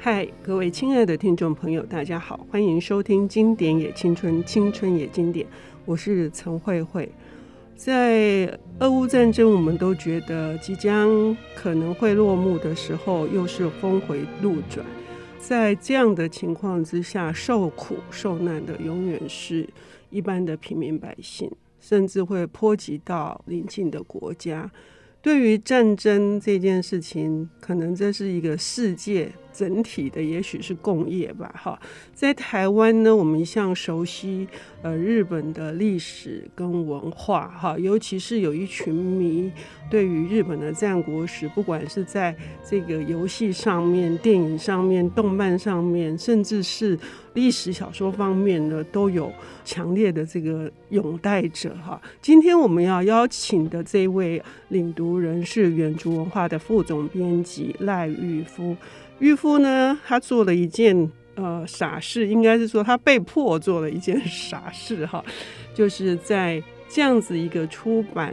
嗨，各位亲爱的听众朋友，大家好，欢迎收听《经典也青春，青春也经典》，我是陈慧慧。在俄乌战争，我们都觉得即将可能会落幕的时候，又是峰回路转。在这样的情况之下，受苦受难的永远是一般的平民百姓，甚至会波及到邻近的国家。对于战争这件事情，可能这是一个世界整体的，也许是共业吧。哈，在台湾呢，我们一向熟悉呃日本的历史跟文化，哈，尤其是有一群迷对于日本的战国史，不管是在这个游戏上面、电影上面、动漫上面，甚至是历史小说方面呢，都有强烈的这个拥戴者。哈，今天我们要邀请的这位领读人是远足文化的副总编辑赖玉夫。裕夫呢，他做了一件呃傻事，应该是说他被迫做了一件傻事哈，就是在这样子一个出版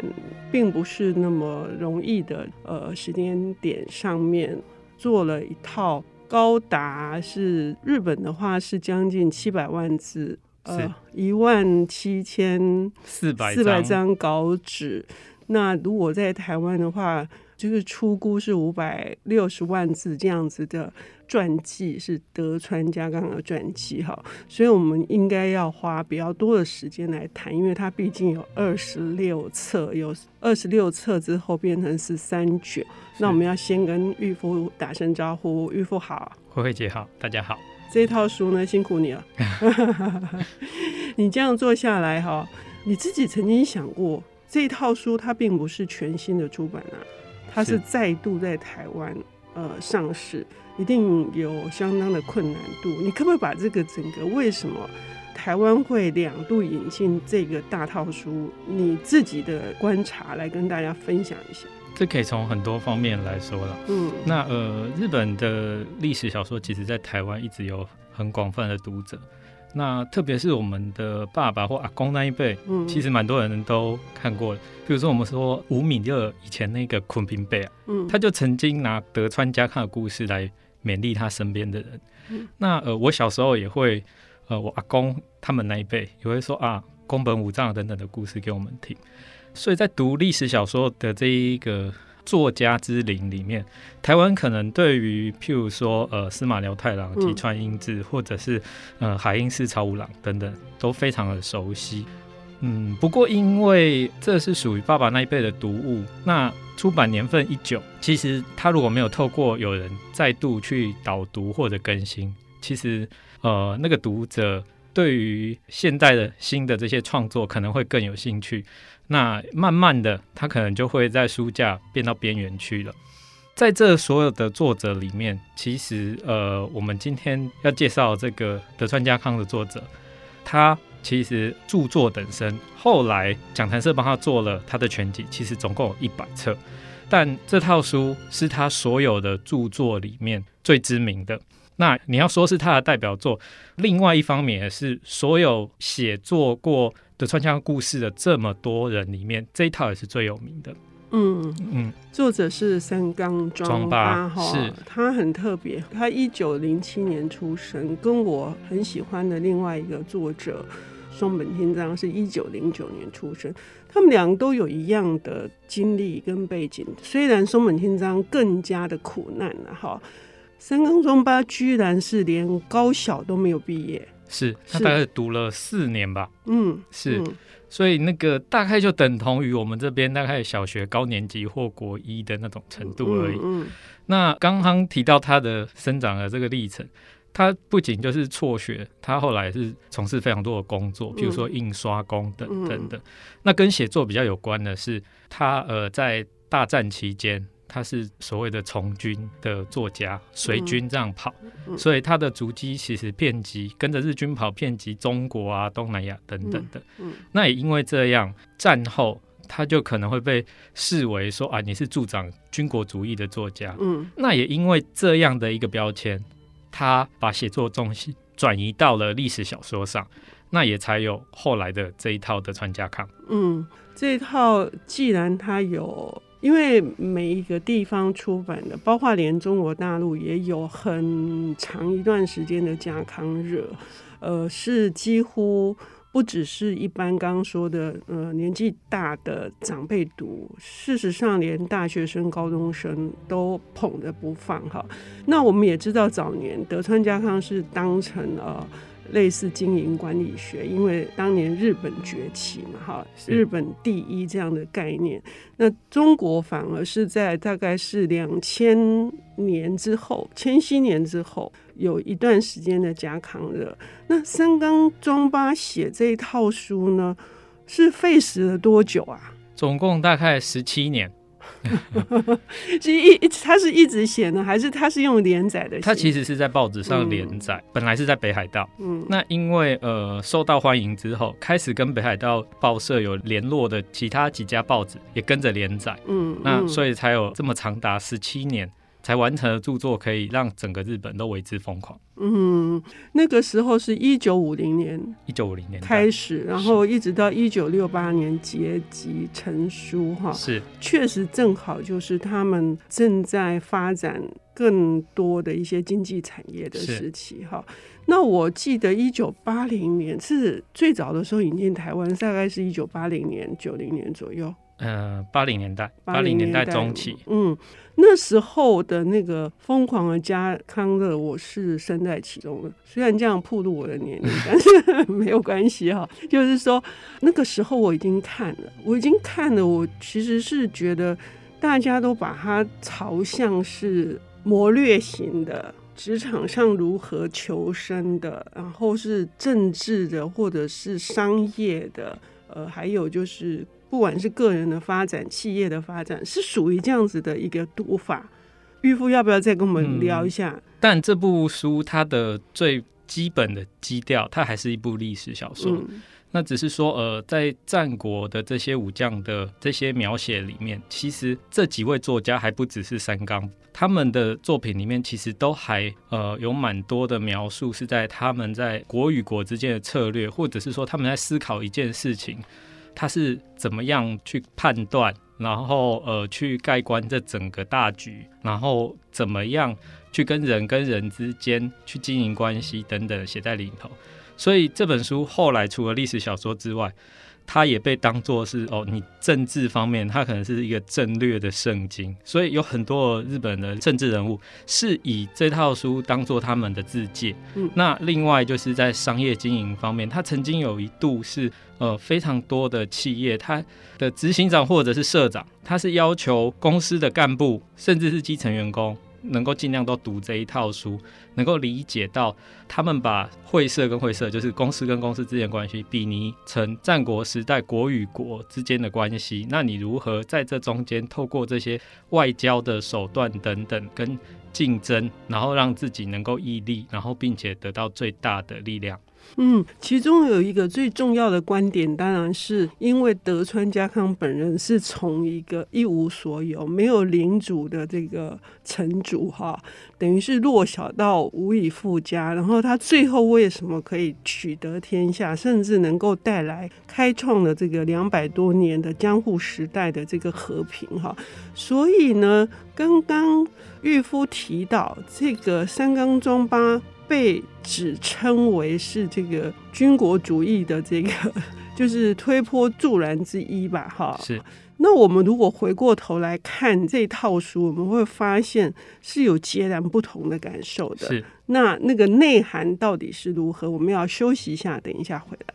并不是那么容易的呃时间点上面，做了一套高达是日本的话是将近七百万字，呃一万七千四百四百张稿纸，那如果在台湾的话。就是出估是五百六十万字这样子的传记，是德川家康的传记哈，所以我们应该要花比较多的时间来谈，因为它毕竟有二十六册，有二十六册之后变成是三卷。那我们要先跟玉夫打声招呼，玉夫好，慧慧姐好，大家好。这套书呢，辛苦你了，你这样做下来哈，你自己曾经想过，这套书它并不是全新的出版啊。它是再度在台湾呃上市，一定有相当的困难度。你可不可以把这个整个为什么台湾会两度引进这个大套书，你自己的观察来跟大家分享一下？这可以从很多方面来说了。嗯，那呃，日本的历史小说其实在台湾一直有很广泛的读者。那特别是我们的爸爸或阿公那一辈，嗯，其实蛮多人都看过的。比如说我们说吴敏乐以前那个昆平辈啊，嗯，他就曾经拿德川家康的故事来勉励他身边的人。嗯，那呃，我小时候也会，呃，我阿公他们那一辈也会说啊，宫本武藏等等的故事给我们听。所以在读历史小说的这一个。作家之林里面，台湾可能对于譬如说呃司马辽太郎、吉川英治，或者是呃海因寺朝五郎等等，都非常的熟悉。嗯，不过因为这是属于爸爸那一辈的读物，那出版年份一久，其实他如果没有透过有人再度去导读或者更新，其实呃那个读者对于现代的新的这些创作可能会更有兴趣。那慢慢的，他可能就会在书架变到边缘去了。在这所有的作者里面，其实呃，我们今天要介绍这个德川家康的作者，他其实著作等身。后来讲谈社帮他做了他的全集，其实总共有一百册，但这套书是他所有的著作里面最知名的。那你要说是他的代表作，另外一方面也是所有写作过德川家故事的这么多人里面，这一套也是最有名的。嗯嗯，作者是三冈庄八哈，是。他很特别，他一九零七年出生，跟我很喜欢的另外一个作者松本天章是一九零九年出生，他们两个都有一样的经历跟背景，虽然松本天章更加的苦难了哈，三冈中八居然是连高小都没有毕业。是他大概读了四年吧，嗯，是，所以那个大概就等同于我们这边大概小学高年级或国一的那种程度而已。嗯，那刚刚提到他的生长的这个历程，他不仅就是辍学，他后来是从事非常多的工作，比如说印刷工等等的。那跟写作比较有关的是，他呃在大战期间。他是所谓的从军的作家，随军这样跑，嗯、所以他的足迹其实遍及跟着日军跑，遍及中国啊、东南亚等等的。嗯嗯、那也因为这样，战后他就可能会被视为说啊，你是助长军国主义的作家。嗯，那也因为这样的一个标签，他把写作重心转移到了历史小说上，那也才有后来的这一套的川家康。嗯，这一套既然他有。因为每一个地方出版的，包括连中国大陆也有很长一段时间的家康热，呃，是几乎。不只是一般刚刚说的，呃，年纪大的长辈读，事实上连大学生、高中生都捧着不放哈。那我们也知道，早年德川家康是当成了。类似经营管理学，因为当年日本崛起嘛，哈，日本第一这样的概念。那中国反而是在大概是两千年之后，千禧年之后，有一段时间的家康热。那三冈庄八写这一套书呢，是费时了多久啊？总共大概十七年。是一，他是一直写呢，还是他是用连载的？他其实是在报纸上连载，嗯，本来是在北海道。嗯，那因为呃受到欢迎之后，开始跟北海道报社有联络的其他几家报纸也跟着连载。嗯，那所以才有这么长达十七年。才完成的著作，可以让整个日本都为之疯狂。嗯，那个时候是一九五零年，一九五零年开始，然后一直到一九六八年结集成书，哈，是确实正好就是他们正在发展更多的一些经济产业的时期，哈。那我记得一九八零年是最早的时候引进台湾，大概是一九八零年、九零年左右。呃，八零年代，八零年代中期，嗯，那时候的那个疯狂的家康乐，我是身在其中的。虽然这样暴露我的年龄，但是没有关系哈。就是说，那个时候我已经看了，我已经看了。我其实是觉得，大家都把它朝向是谋略型的，职场上如何求生的，然后是政治的，或者是商业的，呃，还有就是。不管是个人的发展、企业的发展，是属于这样子的一个读法。玉夫要不要再跟我们聊一下？嗯，但这部书它的最基本的基调，它还是一部历史小说。嗯。那只是说，呃，在战国的这些武将的这些描写里面，其实这几位作家还不只是三纲，他们的作品里面其实都还呃有蛮多的描述，是在他们在国与国之间的策略，或者是说他们在思考一件事情。他是怎么样去判断，然后呃去盖观这整个大局，然后怎么样去跟人跟人之间去经营关系等等写在里头。所以这本书后来除了历史小说之外，它也被当作是哦，你政治方面，它可能是一个战略的圣经。所以有很多日本的政治人物是以这套书当做他们的自介。嗯，那另外就是在商业经营方面，他曾经有一度是呃非常多的企业，他的执行长或者是社长，他是要求公司的干部甚至是基层员工。能够尽量都读这一套书，能够理解到他们把会社跟会社，就是公司跟公司之间的关系，比拟成战国时代国与国之间的关系。那你如何在这中间透过这些外交的手段等等跟竞争，然后让自己能够屹立，然后并且得到最大的力量？嗯，其中有一个最重要的观点，当然是因为德川家康本人是从一个一无所有、没有领主的这个城主哈，等于是弱小到无以复加，然后他最后为什么可以取得天下，甚至能够带来开创了这个两百多年的江户时代的这个和平哈，所以呢，刚刚玉夫提到这个三纲庄八。被指称为是这个军国主义的这个，就是推波助澜之一吧，哈。是。那我们如果回过头来看这套书，我们会发现是有截然不同的感受的。是。那那个内涵到底是如何？我们要休息一下，等一下回来。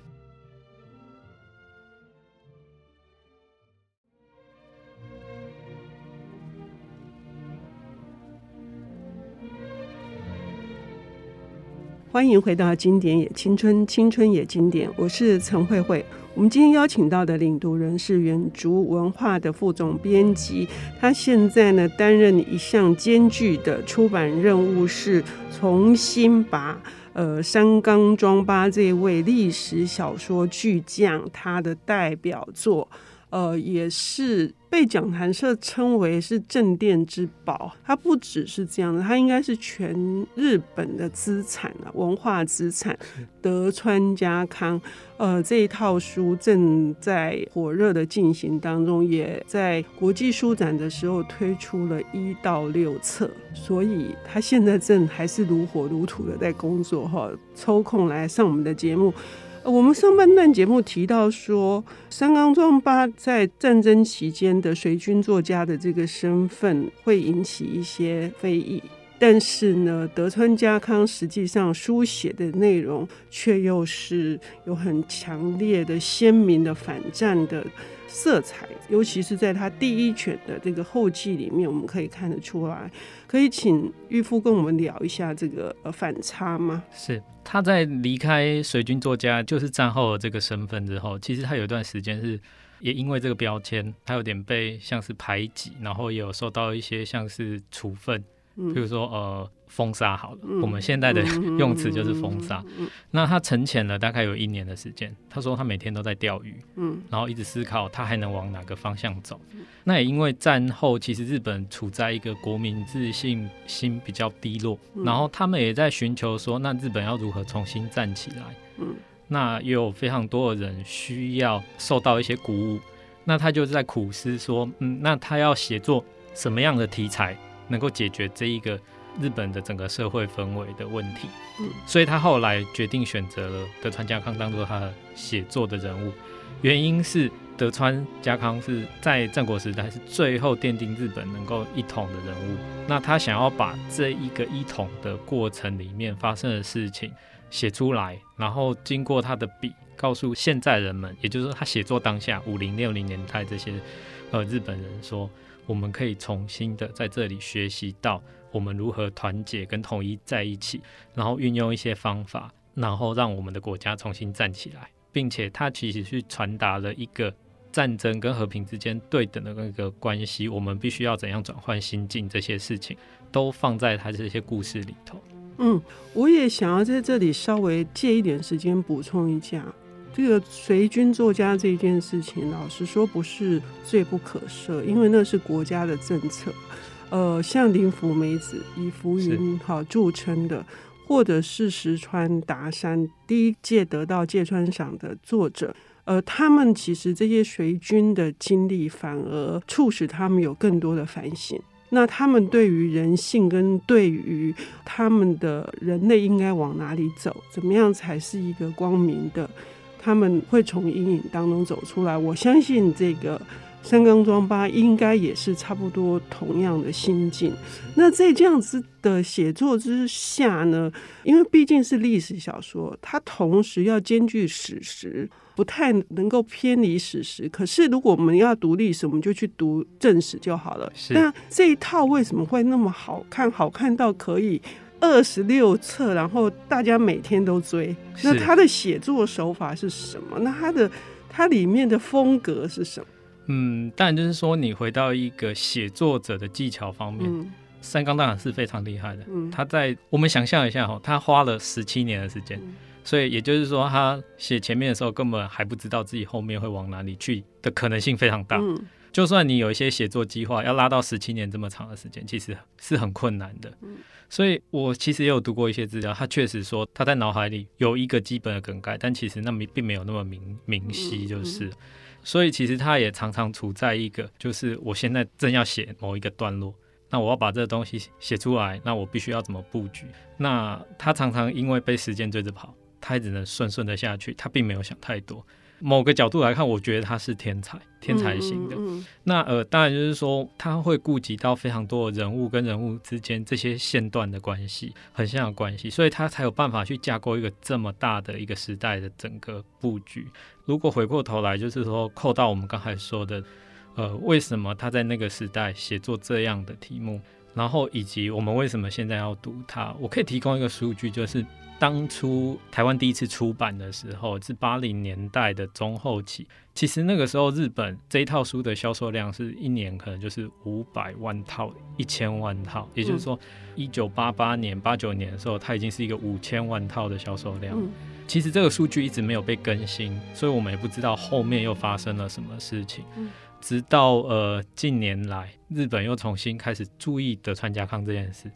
欢迎回到《经典也青春，青春也经典》，我是陈慧慧。我们今天邀请到的领读人是远竹文化的副总编辑，他现在呢担任一项艰巨的出版任务，是重新把呃三冈庄八这位历史小说巨匠他的代表作。呃，也是被讲谈社称为是镇店之宝。它不只是这样的，它应该是全日本的资产啊，文化资产。德川家康，呃，这一套书正在火热的进行当中，也在国际书展的时候推出了一到六册，所以他现在正还是如火如荼的在工作哈，抽空来上我们的节目。我们上半段节目提到说，三冈壮八在战争期间的随军作家的这个身份会引起一些非议，但是呢，德川家康实际上书写的内容却又是有很强烈的鲜明的反战的色彩，尤其是在他第一卷的这个后记里面，我们可以看得出来。可以请玉夫跟我们聊一下这个呃反差吗？是他在离开随军作家，就是战后这个身份之后，其实他有一段时间是也因为这个标签，他有点被像是排挤，然后也有受到一些像是处分。比如说，呃，封杀好了，嗯、我们现在的用词就是封杀。那他沉潜了大概有一年的时间，他说他每天都在钓鱼，嗯，然后一直思考他还能往哪个方向走。嗯、那也因为战后，其实日本处在一个国民自信心比较低落，嗯、然后他们也在寻求说，那日本要如何重新站起来？嗯，那也有非常多的人需要受到一些鼓舞。那他就在苦思说，嗯，那他要写作什么样的题材？能够解决这一个日本的整个社会氛围的问题，嗯，所以他后来决定选择了德川家康当做他写作的人物，原因是德川家康是在战国时代是最后奠定日本能够一统的人物，那他想要把这一个一统的过程里面发生的事情写出来，然后经过他的笔告诉现在人们，也就是说他写作当下五零六零年代这些呃日本人说。我们可以重新的在这里学习到我们如何团结跟统一在一起，然后运用一些方法，然后让我们的国家重新站起来，并且他其实是传达了一个战争跟和平之间对等的那个关系，我们必须要怎样转换心境，这些事情都放在他这些故事里头。嗯，我也想要在这里稍微借一点时间补充一下。这个随军作家这件事情，老实说不是罪不可赦，因为那是国家的政策。呃，像林福美子以浮云好著称的，或者是石川达山第一届得到芥川赏的作者，呃，他们其实这些随军的经历，反而促使他们有更多的反省。那他们对于人性跟对于他们的人类应该往哪里走，怎么样才是一个光明的？他们会从阴影当中走出来。我相信这个三冈庄八应该也是差不多同样的心境。那在这样子的写作之下呢，因为毕竟是历史小说，它同时要兼具史实，不太能够偏离史实。可是如果我们要读历史，我们就去读正史就好了。那这一套为什么会那么好看？好看到可以。二十六册，然后大家每天都追。那他的写作手法是什么？那他的他里面的风格是什么？嗯，当然就是说，你回到一个写作者的技巧方面，嗯、三冈当然是非常厉害的。嗯、他在我们想象一下哈，他花了十七年的时间，嗯、所以也就是说，他写前面的时候根本还不知道自己后面会往哪里去的可能性非常大。嗯、就算你有一些写作计划，要拉到十七年这么长的时间，其实是很困难的。嗯所以我其实也有读过一些资料，他确实说他在脑海里有一个基本的梗概，但其实那么并没有那么明明晰，就是。所以其实他也常常处在一个，就是我现在正要写某一个段落，那我要把这个东西写出来，那我必须要怎么布局？那他常常因为被时间追着跑，他也只能顺顺的下去，他并没有想太多。某个角度来看，我觉得他是天才，天才型的。嗯嗯、那呃，当然就是说，他会顾及到非常多的人物跟人物之间这些线段的关系，很像的关系，所以他才有办法去架构一个这么大的一个时代的整个布局。如果回过头来，就是说扣到我们刚才说的，呃，为什么他在那个时代写作这样的题目，然后以及我们为什么现在要读它，我可以提供一个数据，就是。当初台湾第一次出版的时候是八零年代的中后期，其实那个时候日本这一套书的销售量是一年可能就是五百万套、一千万套，也就是说，一九八八年、八九年的时候，它已经是一个五千万套的销售量。其实这个数据一直没有被更新，所以我们也不知道后面又发生了什么事情。嗯、直到呃近年来，日本又重新开始注意德川家康这件事，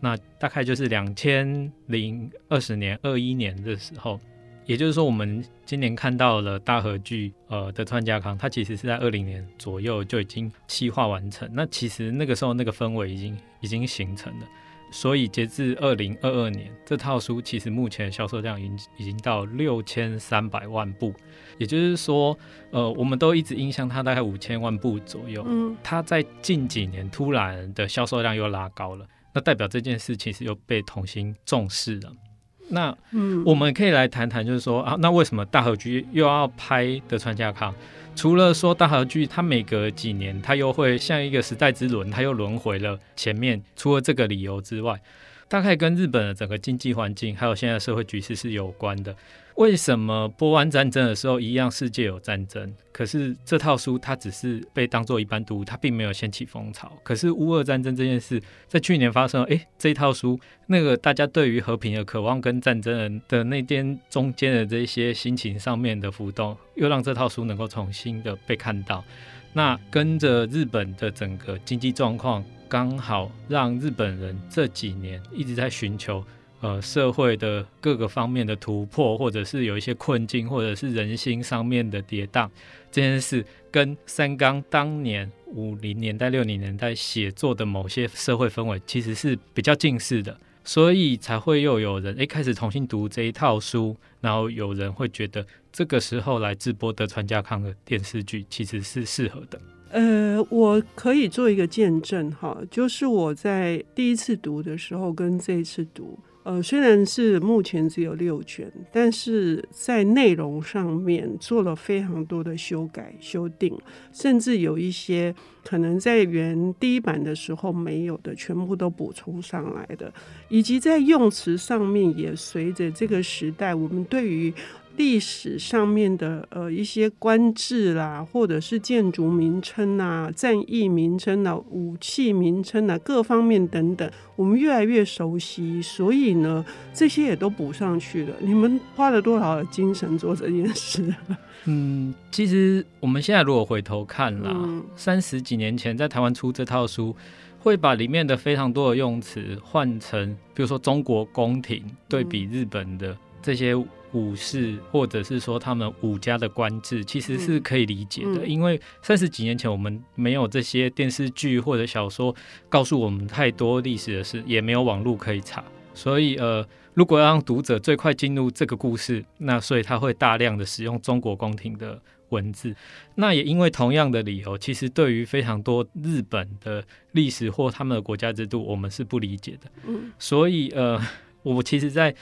那大概就是两千零二十年、二一年的时候。也就是说，我们今年看到了大和剧，呃，德川家康，它其实是在二零年左右就已经企划完成。那其实那个时候那个氛围已经已经形成了。所以截至二零二二年，这套书其实目前销售量已经已经到六千三百万部。也就是说，呃，我们都一直印象它大概五千万部左右。嗯，它在近几年突然的销售量又拉高了，那代表这件事其实又被重新重视了。那嗯，我们可以来谈谈，就是说啊，那为什么大河剧又要拍德川家康？除了说大和剧，它每隔几年它又会像一个时代之轮，它又轮回了前面。除了这个理由之外，大概跟日本的整个经济环境还有现在社会局势是有关的。为什么波湾战争的时候一样世界有战争？可是这套书它只是被当做一般读物，它并没有掀起风潮。可是乌俄战争这件事在去年发生了，哎，这一套书那个大家对于和平的渴望跟战争的那边中间的这些心情上面的浮动，又让这套书能够重新的被看到。那跟着日本的整个经济状况，刚好让日本人这几年一直在寻求。呃，社会的各个方面的突破，或者是有一些困境，或者是人心上面的跌宕，这件事跟三冈当年五零年代、六零年代写作的某些社会氛围，其实是比较近似的，所以才会又有人诶开始重新读这一套书，然后有人会觉得这个时候来直播德川家康的电视剧其实是适合的。呃，我可以做一个见证哈，就是我在第一次读的时候跟这一次读。呃，虽然是目前只有六卷，但是在内容上面做了非常多的修改、修订，甚至有一些可能在原第一版的时候没有的，全部都补充上来的，以及在用词上面也随着这个时代，我们对于。历史上面的呃一些官制啦，或者是建筑名称啊、战役名称啊、武器名称啊，各方面等等，我们越来越熟悉，所以呢，这些也都补上去了。你们花了多少的精神做这件事？嗯，其实我们现在如果回头看啦，三十几年前在台湾出这套书，会把里面的非常多的用词换成，比如说中国宫廷对比日本的这些。武士，或者是说他们武家的官制，其实是可以理解的，因为三十几年前我们没有这些电视剧或者小说告诉我们太多历史的事，也没有网络可以查，所以呃，如果要让读者最快进入这个故事，那所以他会大量的使用中国宫廷的文字。那也因为同样的理由，其实对于非常多日本的历史或他们的国家制度，我们是不理解的。嗯，所以呃，我其实，在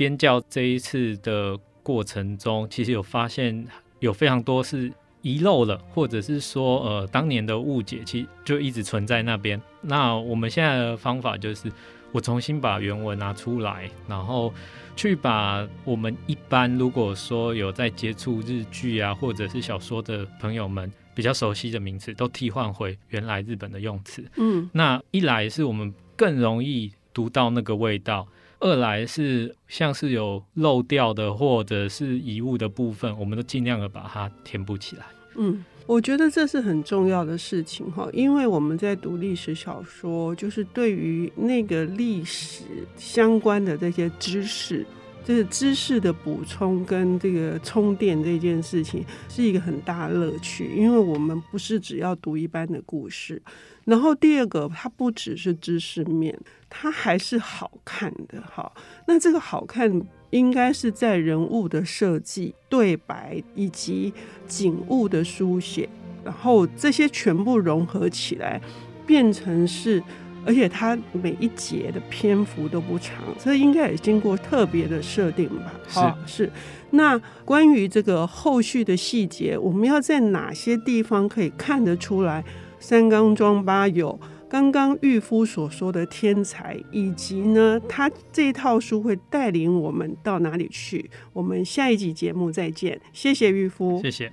编校这一次的过程中，其实有发现有非常多是遗漏了，或者是说呃当年的误解，其实就一直存在那边。那我们现在的方法就是，我重新把原文拿出来，然后去把我们一般如果说有在接触日剧啊或者是小说的朋友们比较熟悉的名词，都替换回原来日本的用词。嗯，那一来是我们更容易读到那个味道。二来是像是有漏掉的或者是遗物的部分，我们都尽量的把它填补起来。嗯，我觉得这是很重要的事情哈，因为我们在读历史小说，就是对于那个历史相关的这些知识，就是知识的补充跟这个充电这件事情，是一个很大乐趣。因为我们不是只要读一般的故事。然后第二个，它不只是知识面，它还是好看的。哈，那这个好看应该是在人物的设计、对白以及景物的书写，然后这些全部融合起来，变成是，而且它每一节的篇幅都不长，这应该也经过特别的设定吧？好，是。是。那关于这个后续的细节，我们要在哪些地方可以看得出来？三冈庄八有刚刚玉夫所说的天才，以及呢，他这套书会带领我们到哪里去？我们下一集节目再见，谢谢玉夫，谢谢。